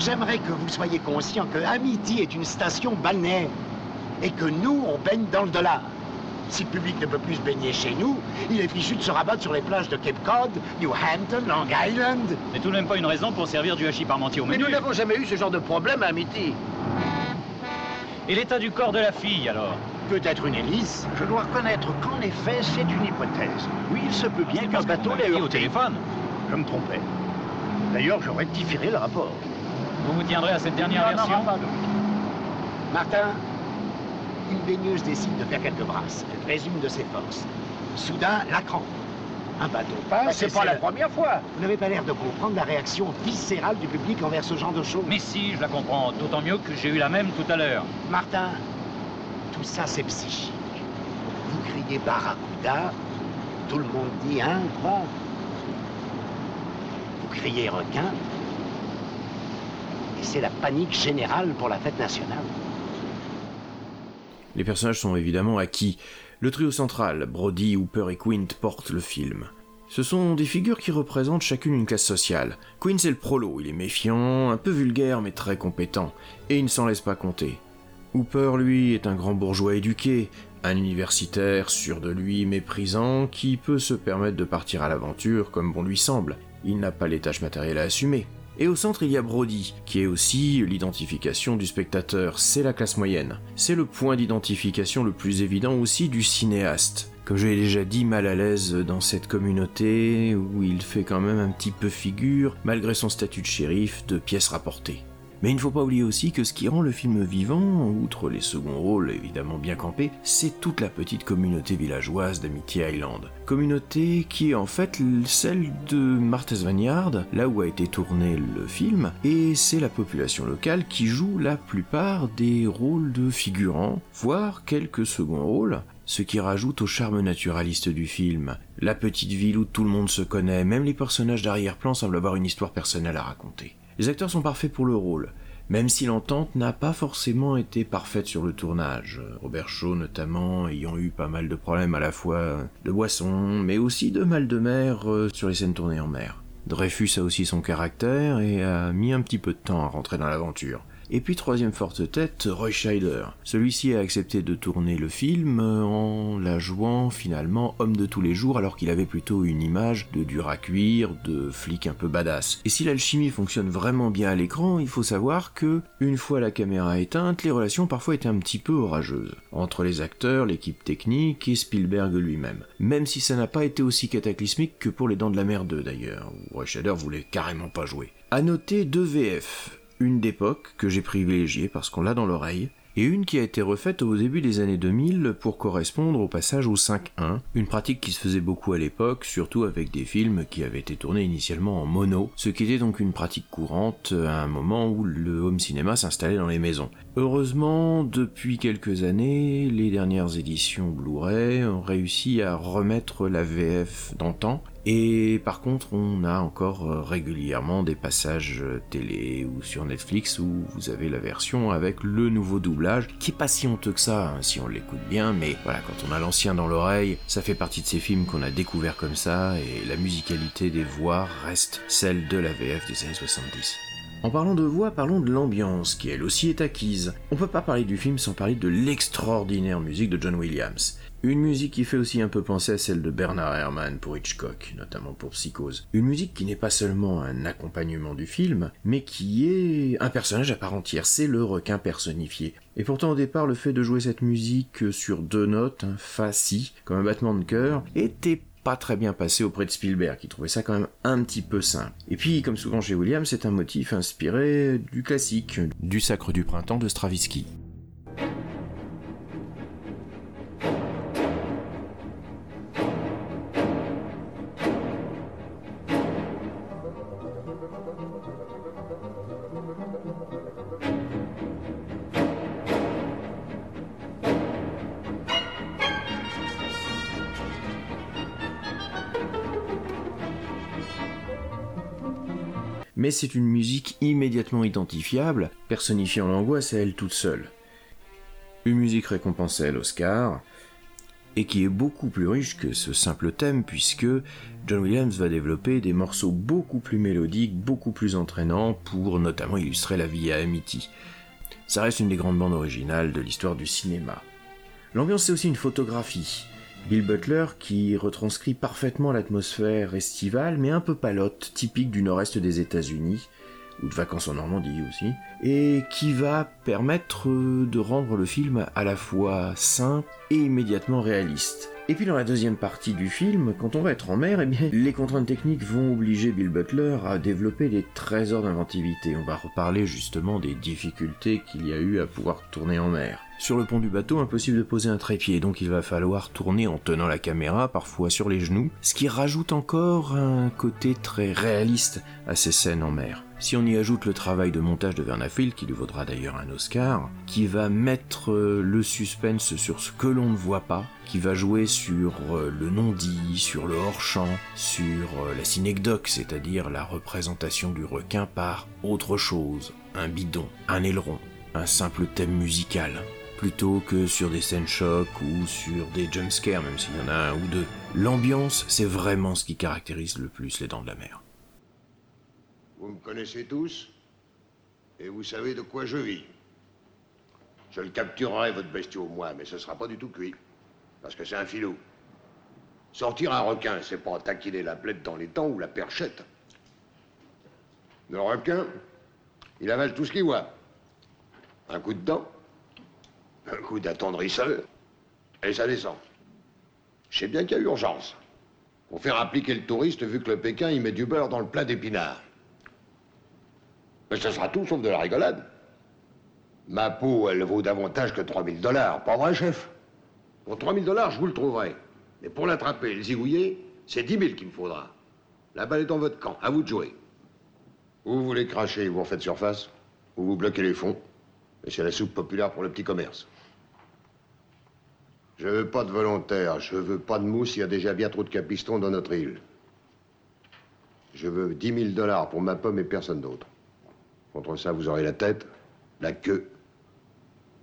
J'aimerais que vous soyez conscient que Amity est une station balnéaire et que nous, on baigne dans le dollar. Si le public ne peut plus se baigner chez nous, il est fichu de se rabattre sur les plages de Cape Cod, New Hampton, Long Island. C'est tout de même pas une raison pour servir du hachis parmentier au Mais menu. nous n'avons jamais eu ce genre de problème à Amity. Et l'état du corps de la fille, alors? Peut-être une hélice. Je dois reconnaître qu'en effet, c'est une hypothèse. Oui, il se peut bien qu'un bateau l'ait au téléphone. Je me trompais. D'ailleurs, je rectifierai le rapport. Vous vous tiendrez à cette dernière Non, non, version Martin, une baigneuse décide de faire quelques brasses. Elle présume de ses forces. Soudain, la crampe. Un bateau passe. Bah, c'est pas la première fois. Vous n'avez pas l'air de comprendre la réaction viscérale du public envers ce genre de choses. Mais si, je la comprends. D'autant mieux que j'ai eu la même tout à l'heure. Martin, tout ça c'est psychique. Vous criez Barracuda, tout le monde dit hein, quoi? Vous criez requin, c'est la panique générale pour la fête nationale. Les personnages sont évidemment acquis. Le trio central, Brody, Hooper et Quint, portent le film. Ce sont des figures qui représentent chacune une classe sociale. Quint c'est le prolo, il est méfiant, un peu vulgaire mais très compétent, et il ne s'en laisse pas compter. Hooper, lui, est un grand bourgeois éduqué, un universitaire sûr de lui, méprisant, qui peut se permettre de partir à l'aventure comme bon lui semble. Il n'a pas les tâches matérielles à assumer. Et au centre, il y a Brody, qui est aussi l'identification du spectateur, c'est la classe moyenne. C'est le point d'identification le plus évident aussi du cinéaste. Comme je l'ai déjà dit, mal à l'aise dans cette communauté, où il fait quand même un petit peu figure, malgré son statut de shérif, de pièce rapportée. Mais il ne faut pas oublier aussi que ce qui rend le film vivant, outre les seconds rôles évidemment bien campés, c'est toute la petite communauté villageoise d'Amity Island. Communauté qui est en fait celle de Martha's Vineyard, là où a été tourné le film, et c'est la population locale qui joue la plupart des rôles de figurants, voire quelques seconds rôles, ce qui rajoute au charme naturaliste du film. La petite ville où tout le monde se connaît, même les personnages d'arrière-plan semblent avoir une histoire personnelle à raconter. Les acteurs sont parfaits pour le rôle, même si l'entente n'a pas forcément été parfaite sur le tournage. Robert Shaw notamment ayant eu pas mal de problèmes à la fois de boisson, mais aussi de mal de mer euh, sur les scènes tournées en mer. Dreyfus a aussi son caractère et a mis un petit peu de temps à rentrer dans l'aventure. Et puis troisième forte tête, Roy Scheider. Celui-ci a accepté de tourner le film en la jouant finalement homme de tous les jours alors qu'il avait plutôt une image de dur à cuire, de flic un peu badass. Et si l'alchimie fonctionne vraiment bien à l'écran, il faut savoir que, une fois la caméra éteinte, les relations parfois étaient un petit peu orageuses. Entre les acteurs, l'équipe technique et Spielberg lui-même. Même si ça n'a pas été aussi cataclysmique que pour Les Dents de la Mer 2 d'ailleurs, où Roy Scheider voulait carrément pas jouer. À noter deux VF, une d'époque que j'ai privilégiée parce qu'on l'a dans l'oreille, et une qui a été refaite au début des années 2000 pour correspondre au passage au 5.1, une pratique qui se faisait beaucoup à l'époque, surtout avec des films qui avaient été tournés initialement en mono, ce qui était donc une pratique courante à un moment où le home cinéma s'installait dans les maisons. Heureusement, depuis quelques années, les dernières éditions Blu-ray ont réussi à remettre la VF d'antan, et par contre, on a encore euh, régulièrement des passages euh, télé ou sur Netflix où vous avez la version avec le nouveau doublage, qui est pas si honteux que ça, hein, si on l'écoute bien, mais voilà, quand on a l'ancien dans l'oreille, ça fait partie de ces films qu'on a découvert comme ça, et la musicalité des voix reste celle de la VF des années 70. En parlant de voix, parlons de l'ambiance, qui elle aussi est acquise. On peut pas parler du film sans parler de l'extraordinaire musique de John Williams. Une musique qui fait aussi un peu penser à celle de Bernard Herrmann pour Hitchcock, notamment pour Psychose. Une musique qui n'est pas seulement un accompagnement du film, mais qui est un personnage à part entière, c'est le requin personnifié. Et pourtant au départ, le fait de jouer cette musique sur deux notes, un fa-si, comme un battement de cœur, était pas très bien passé auprès de Spielberg, qui trouvait ça quand même un petit peu simple. Et puis, comme souvent chez Williams, c'est un motif inspiré du classique, du Sacre du Printemps de Stravinsky. C'est une musique immédiatement identifiable, personnifiant l'angoisse à elle toute seule. Une musique récompensée à l'Oscar, et qui est beaucoup plus riche que ce simple thème, puisque John Williams va développer des morceaux beaucoup plus mélodiques, beaucoup plus entraînants, pour notamment illustrer la vie à Amity. Ça reste une des grandes bandes originales de l'histoire du cinéma. L'ambiance, c'est aussi une photographie. Bill Butler qui retranscrit parfaitement l'atmosphère estivale mais un peu palote, typique du nord-est des États-Unis, ou de vacances en Normandie aussi, et qui va permettre de rendre le film à la fois simple et immédiatement réaliste. Et puis dans la deuxième partie du film, quand on va être en mer, eh bien, les contraintes techniques vont obliger Bill Butler à développer des trésors d'inventivité. On va reparler justement des difficultés qu'il y a eu à pouvoir tourner en mer. Sur le pont du bateau, impossible de poser un trépied, donc il va falloir tourner en tenant la caméra, parfois sur les genoux, ce qui rajoute encore un côté très réaliste à ces scènes en mer. Si on y ajoute le travail de montage de Vernafield, qui lui vaudra d'ailleurs un Oscar, qui va mettre le suspense sur ce que l'on ne voit pas, qui va jouer sur le non-dit, sur le hors-champ, sur la synecdoque, c'est-à-dire la représentation du requin par autre chose, un bidon, un aileron, un simple thème musical plutôt que sur des scènes chocs ou sur des jumpscares, même s'il y en a un ou deux. L'ambiance, c'est vraiment ce qui caractérise le plus les dents de la mer. Vous me connaissez tous et vous savez de quoi je vis. Je le capturerai, votre bestiau, moi, mais ce sera pas du tout cuit. Parce que c'est un filou. Sortir un requin, c'est pas taquiner la plaide dans les dents ou la perchette. Le requin, il avale tout ce qu'il voit. Un coup de dent, un coup d'attendrisseur, et ça descend. Je sais bien qu'il y a urgence. Pour faire appliquer le touriste, vu que le Pékin, il met du beurre dans le plat d'épinards. Mais ça sera tout sauf de la rigolade. Ma peau, elle vaut davantage que 3000 dollars, pas vrai, chef? Pour 3000 dollars, je vous le trouverai. Mais pour l'attraper et le zigouiller, c'est 10 000 qu'il me faudra. La balle est dans votre camp, à vous de jouer. Ou vous voulez cracher, vous refaites surface, ou vous bloquez les fonds? Et c'est la soupe populaire pour le petit commerce. Je veux pas de volontaires, je veux pas de mousse, il y a déjà bien trop de capistons dans notre île. Je veux 10 000 dollars pour ma pomme et personne d'autre. Contre ça, vous aurez la tête, la queue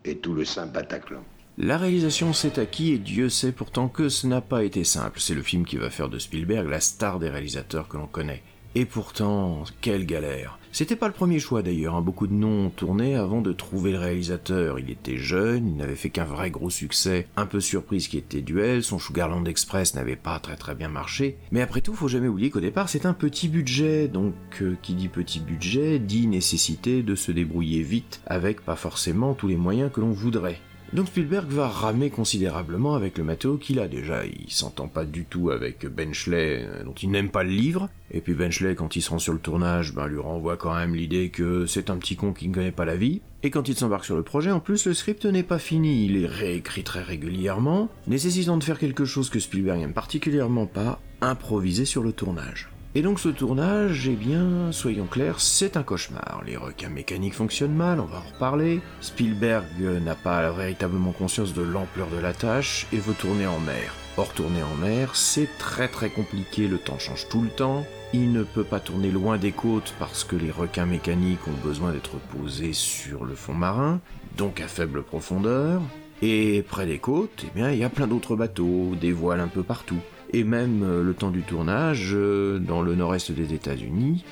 et tout le saint Bataclan. La réalisation s'est acquis et Dieu sait pourtant que ce n'a pas été simple. C'est le film qui va faire de Spielberg la star des réalisateurs que l'on connaît. Et pourtant, quelle galère. C'était pas le premier choix d'ailleurs, hein. beaucoup de noms ont tourné avant de trouver le réalisateur. Il était jeune, il n'avait fait qu'un vrai gros succès, un peu surprise qui était Duel, son Sugarland Express n'avait pas très très bien marché. Mais après tout, faut jamais oublier qu'au départ c'est un petit budget, donc euh, qui dit petit budget dit nécessité de se débrouiller vite avec pas forcément tous les moyens que l'on voudrait. Donc Spielberg va ramer considérablement avec le matos qu'il a déjà. Il s'entend pas du tout avec Benchley, euh, dont il n'aime pas le livre. Et puis Benchley, quand il se rend sur le tournage, ben, lui renvoie quand même l'idée que c'est un petit con qui ne connaît pas la vie. Et quand il s'embarque sur le projet, en plus, le script n'est pas fini. Il est réécrit très régulièrement, nécessitant de faire quelque chose que Spielberg n'aime particulièrement pas, improviser sur le tournage. Et donc ce tournage, eh bien, soyons clairs, c'est un cauchemar. Les requins mécaniques fonctionnent mal, on va en reparler. Spielberg n'a pas véritablement conscience de l'ampleur de la tâche et veut tourner en mer. Or tourner en mer, c'est très très compliqué, le temps change tout le temps. Il ne peut pas tourner loin des côtes parce que les requins mécaniques ont besoin d'être posés sur le fond marin, donc à faible profondeur. Et près des côtes, eh bien, il y a plein d'autres bateaux, des voiles un peu partout et même euh, le temps du tournage, euh, dans le nord-est des États-Unis,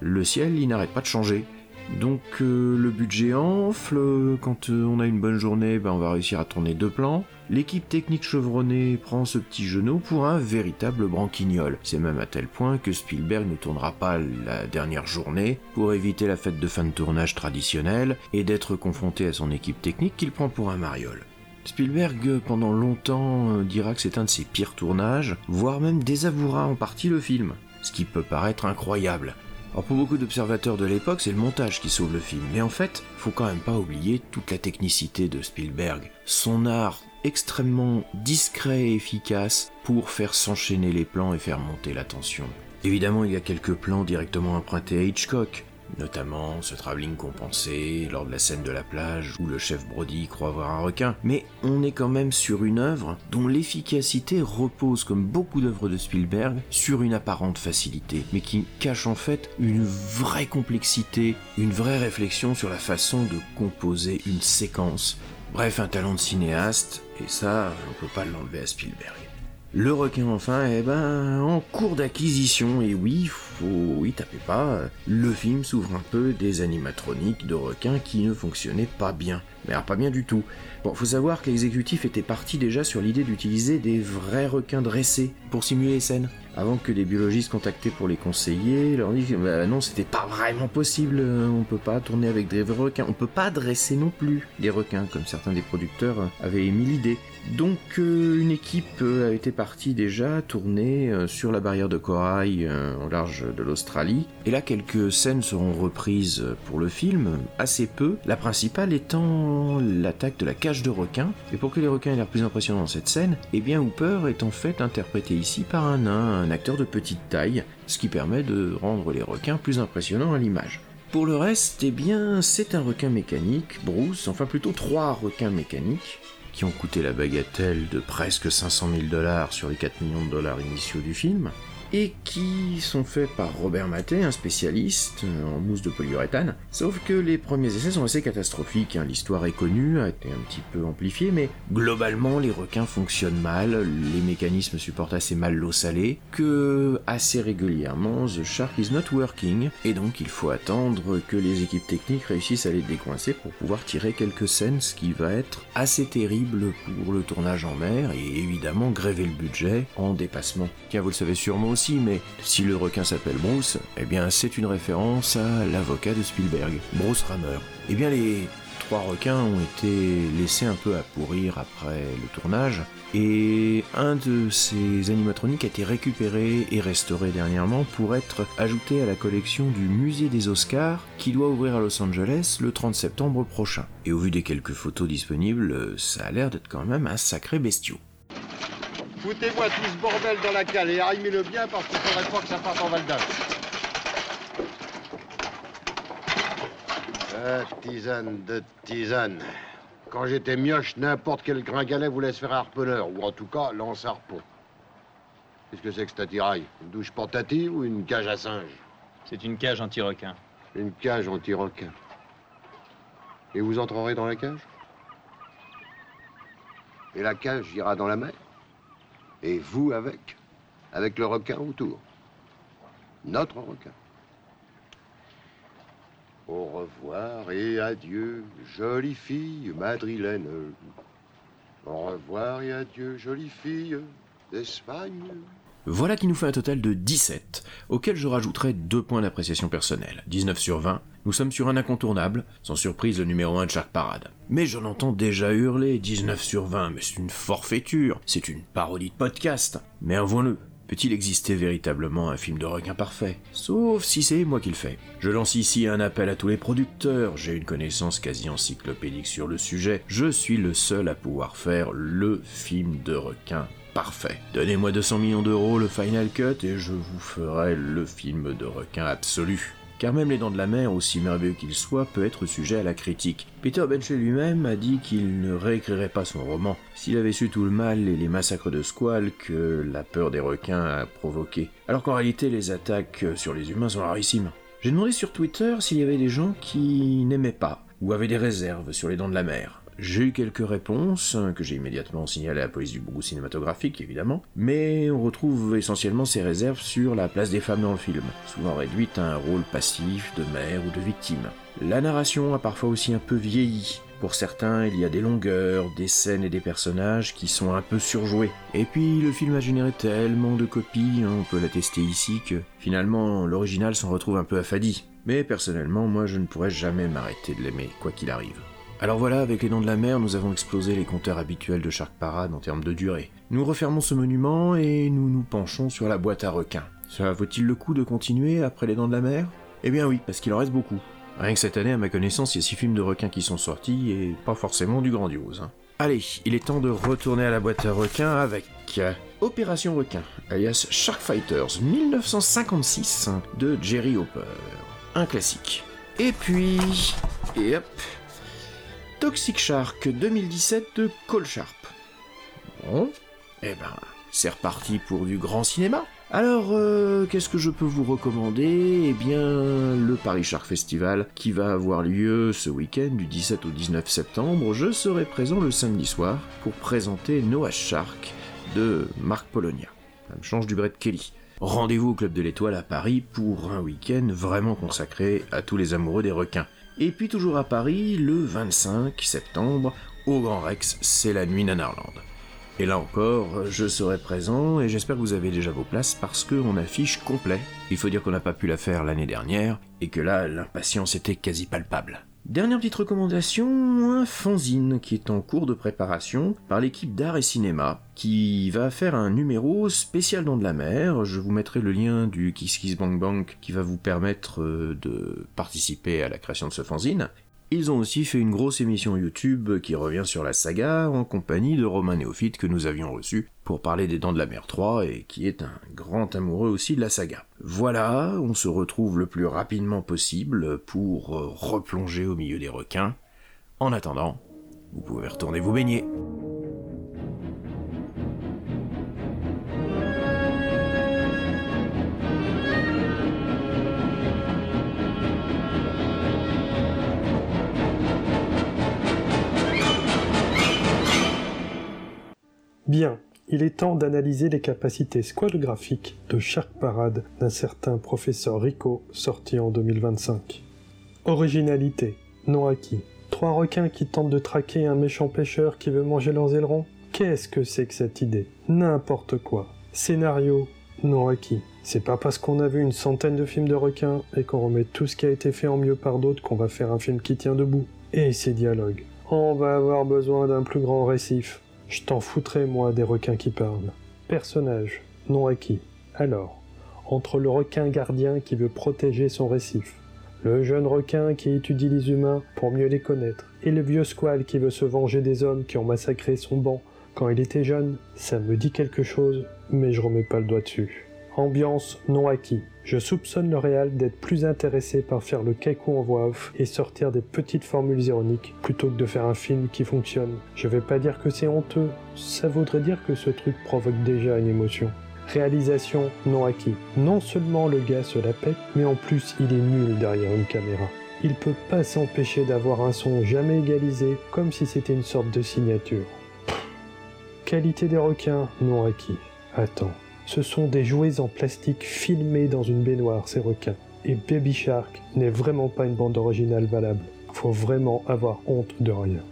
le ciel il n'arrête pas de changer. Donc euh, le budget enfle, quand on a une bonne journée, ben, on va réussir à tourner deux plans. L'équipe technique chevronnée prend ce petit genou pour un véritable branquignol. C'est même à tel point que Spielberg ne tournera pas la dernière journée pour éviter la fête de fin de tournage traditionnelle et d'être confronté à son équipe technique qu'il prend pour un mariole. Spielberg, pendant longtemps, euh, dira que c'est un de ses pires tournages, voire même désavouera en partie le film, ce qui peut paraître incroyable. Alors pour beaucoup d'observateurs de l'époque, c'est le montage qui sauve le film, mais en fait, faut quand même pas oublier toute la technicité de Spielberg, son art extrêmement discret et efficace pour faire s'enchaîner les plans et faire monter la tension. Évidemment, il y a quelques plans directement empruntés à Hitchcock, notamment ce travelling compensé lors de la scène de la plage où le chef Brody croit voir un requin, mais on est quand même sur une œuvre dont l'efficacité repose, comme beaucoup d'œuvres de Spielberg, sur une apparente facilité, mais qui cache en fait une vraie complexité, une vraie réflexion sur la façon de composer une séquence. Bref, un talent de cinéaste, et ça, on peut pas l'enlever à Spielberg. Le requin enfin, eh ben, en cours d'acquisition, et oui, faut oui taper pas, le film s'ouvre un peu des animatroniques de requins qui ne fonctionnaient pas bien. Mais alors pas bien du tout. Bon, faut savoir que l'exécutif était parti déjà sur l'idée d'utiliser des vrais requins dressés pour simuler les scènes. Avant que des biologistes contactés pour les conseiller leur disent bah non, c'était pas vraiment possible, on peut pas tourner avec des vrais requins, on peut pas dresser non plus des requins, comme certains des producteurs avaient émis l'idée. Donc euh, une équipe euh, a été partie déjà tourner euh, sur la barrière de corail au large de l'Australie. Et là quelques scènes seront reprises pour le film, assez peu, la principale étant l'attaque de la cage de requins. Et pour que les requins aient l'air plus impressionnants dans cette scène, eh bien Hooper est en fait interprété ici par un nain, un acteur de petite taille, ce qui permet de rendre les requins plus impressionnants à l'image. Pour le reste, eh bien, c'est un requin mécanique, Bruce, enfin plutôt trois requins mécaniques, qui ont coûté la bagatelle de presque 500 000 dollars sur les 4 millions de dollars initiaux du film, et qui sont faits par Robert Maté, un spécialiste en mousse de polyuréthane. Sauf que les premiers essais sont assez catastrophiques, hein. l'histoire est connue, a été un petit peu amplifiée, mais globalement les requins fonctionnent mal, les mécanismes supportent assez mal l'eau salée, que assez régulièrement The Shark is not working, et donc il faut attendre que les équipes techniques réussissent à les décoincer pour pouvoir tirer quelques scènes, ce qui va être assez terrible pour le tournage en mer, et évidemment gréver le budget en dépassement. Tiens, vous le savez sûrement mais si le requin s'appelle Bruce, eh bien c'est une référence à l'avocat de Spielberg, Bruce Rammer. Eh bien les trois requins ont été laissés un peu à pourrir après le tournage, et un de ces animatroniques a été récupéré et restauré dernièrement pour être ajouté à la collection du musée des Oscars qui doit ouvrir à Los Angeles le 30 septembre prochain. Et au vu des quelques photos disponibles, ça a l'air d'être quand même un sacré bestiau. Foutez-moi tout ce bordel dans la cale et arrimez-le bien parce qu'il faudrait pas que ça parte en Val Ah, tisane de tisane. Quand j'étais mioche, n'importe quel gringalet voulait se faire harponneur, ou en tout cas lance harpon. Qu'est-ce que c'est que cet attirail? Une douche portative ou une cage à singe? C'est une cage anti-requin. Une cage anti-requin. Et vous entrerez dans la cage? Et la cage ira dans la mer? Et vous avec Avec le requin autour Notre requin. Au revoir et adieu, jolie fille madrilène. Au revoir et adieu, jolie fille d'Espagne. Voilà qui nous fait un total de 17, auquel je rajouterai deux points d'appréciation personnelle. 19 sur 20, nous sommes sur un incontournable, sans surprise le numéro 1 de chaque parade. Mais j'en entends déjà hurler, 19 sur 20, mais c'est une forfaiture, c'est une parodie de podcast. Mais avouons-le, peut-il exister véritablement un film de requin parfait? Sauf si c'est moi qui le fais. Je lance ici un appel à tous les producteurs, j'ai une connaissance quasi encyclopédique sur le sujet, je suis le seul à pouvoir faire le film de requin parfait. Donnez-moi 200 millions d'euros, le Final Cut, et je vous ferai le film de requin absolu. Car même Les Dents de la Mer, aussi merveilleux qu'il soit, peut être sujet à la critique. Peter Benchley lui-même a dit qu'il ne réécrirait pas son roman s'il avait su tout le mal et les massacres de squales que la peur des requins a provoqué. Alors qu'en réalité, les attaques sur les humains sont rarissimes. J'ai demandé sur Twitter s'il y avait des gens qui n'aimaient pas ou avaient des réserves sur Les Dents de la Mer. J'ai eu quelques réponses, hein, que j'ai immédiatement signalées à la police du bourreau cinématographique, évidemment, mais on retrouve essentiellement ces réserves sur la place des femmes dans le film, souvent réduite à un rôle passif de mère ou de victime. La narration a parfois aussi un peu vieilli. Pour certains, il y a des longueurs, des scènes et des personnages qui sont un peu surjoués. Et puis, le film a généré tellement de copies, hein, on peut l'attester ici, que finalement, l'original s'en retrouve un peu affadi. Mais personnellement, moi, je ne pourrais jamais m'arrêter de l'aimer, quoi qu'il arrive. Alors voilà, avec les dents de la mer, nous avons explosé les compteurs habituels de Shark Parade en termes de durée. Nous refermons ce monument et nous nous penchons sur la boîte à requins. Cela vaut-il le coup de continuer après les dents de la mer? Eh bien oui, parce qu'il en reste beaucoup. Rien que cette année, à ma connaissance, il y a six films de requins qui sont sortis et pas forcément du grandiose. Hein. Allez, il est temps de retourner à la boîte à requins avec Opération Requin, alias Shark Fighters 1956 de Jerry Hopper. Un classique. Et puis... Et hop, Toxic Shark 2017 de Cole Sharp. Bon, eh ben, c'est reparti pour du grand cinéma. Alors, euh, qu'est-ce que je peux vous recommander? Eh bien, le Paris Shark Festival qui va avoir lieu ce week-end du 17 au 19 septembre. Je serai présent le samedi soir pour présenter Noah Shark de Marc Polonia. Ça me change du Brett Kelly. Rendez-vous au Club de l'Étoile à Paris pour un week-end vraiment consacré à tous les amoureux des requins. Et puis toujours à Paris, le 25 septembre, au Grand Rex, c'est la nuit Nanarland. Et là encore, je serai présent et j'espère que vous avez déjà vos places parce qu'on affiche complet. Il faut dire qu'on n'a pas pu la faire l'année dernière et que là, l'impatience était quasi palpable. Dernière petite recommandation, un fanzine qui est en cours de préparation par l'équipe d'art et cinéma, qui va faire un numéro spécial dans de la mer. Je vous mettrai le lien du Kiss Kiss Bang Bang qui va vous permettre euh, de participer à la création de ce fanzine. Ils ont aussi fait une grosse émission YouTube qui revient sur la saga en compagnie de Romain Néophyte que nous avions reçu pour parler des Dents de la Mer 3 et qui est un grand amoureux aussi de la saga. Voilà, on se retrouve le plus rapidement possible pour replonger au milieu des requins. En attendant, vous pouvez retourner vous baigner. Bien, il est temps d'analyser les capacités squadographiques de Shark Parade d'un certain professeur Rico sorti en 2025. Originalité, non acquis. Trois requins qui tentent de traquer un méchant pêcheur qui veut manger leurs ailerons Qu'est-ce que c'est que cette idée? N'importe quoi. Scénario, non acquis. C'est pas parce qu'on a vu une centaine de films de requins et qu'on remet tout ce qui a été fait en mieux par d'autres qu'on va faire un film qui tient debout. Et ces dialogues. On va avoir besoin d'un plus grand récif. Je t'en foutrais, moi, des requins qui parlent. Personnage, non acquis. Alors, entre le requin gardien qui veut protéger son récif, le jeune requin qui étudie les humains pour mieux les connaître, et le vieux squale qui veut se venger des hommes qui ont massacré son banc quand il était jeune, ça me dit quelque chose, mais je remets pas le doigt dessus. Ambiance non acquis. Je soupçonne le réal d'être plus intéressé par faire le caicou en voix off et sortir des petites formules ironiques plutôt que de faire un film qui fonctionne. Je vais pas dire que c'est honteux, ça voudrait dire que ce truc provoque déjà une émotion. Réalisation non acquis. Non seulement le gars se la pète, mais en plus il est nul derrière une caméra. Il peut pas s'empêcher d'avoir un son jamais égalisé, comme si c'était une sorte de signature. Qualité des requins non acquis. Attends, Ce sont des jouets en plastique filmés dans une baignoire, ces requins. Et Baby Shark n'est vraiment pas une bande originale valable. Faut vraiment avoir honte de rien.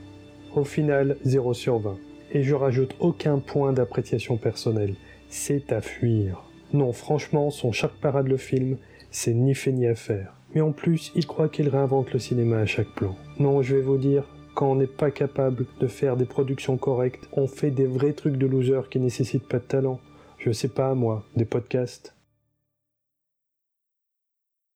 Au final, 0 sur 20. Et je rajoute aucun point d'appréciation personnelle. C'est à fuir. Non, franchement, son Shark Parade le film, c'est ni fait ni à faire. Mais en plus, il croit qu'il réinvente le cinéma à chaque plan. Non, je vais vous dire, quand on n'est pas capable de faire des productions correctes, on fait des vrais trucs de loser qui nécessitent pas de talent. Je sais pas, moi, des podcasts.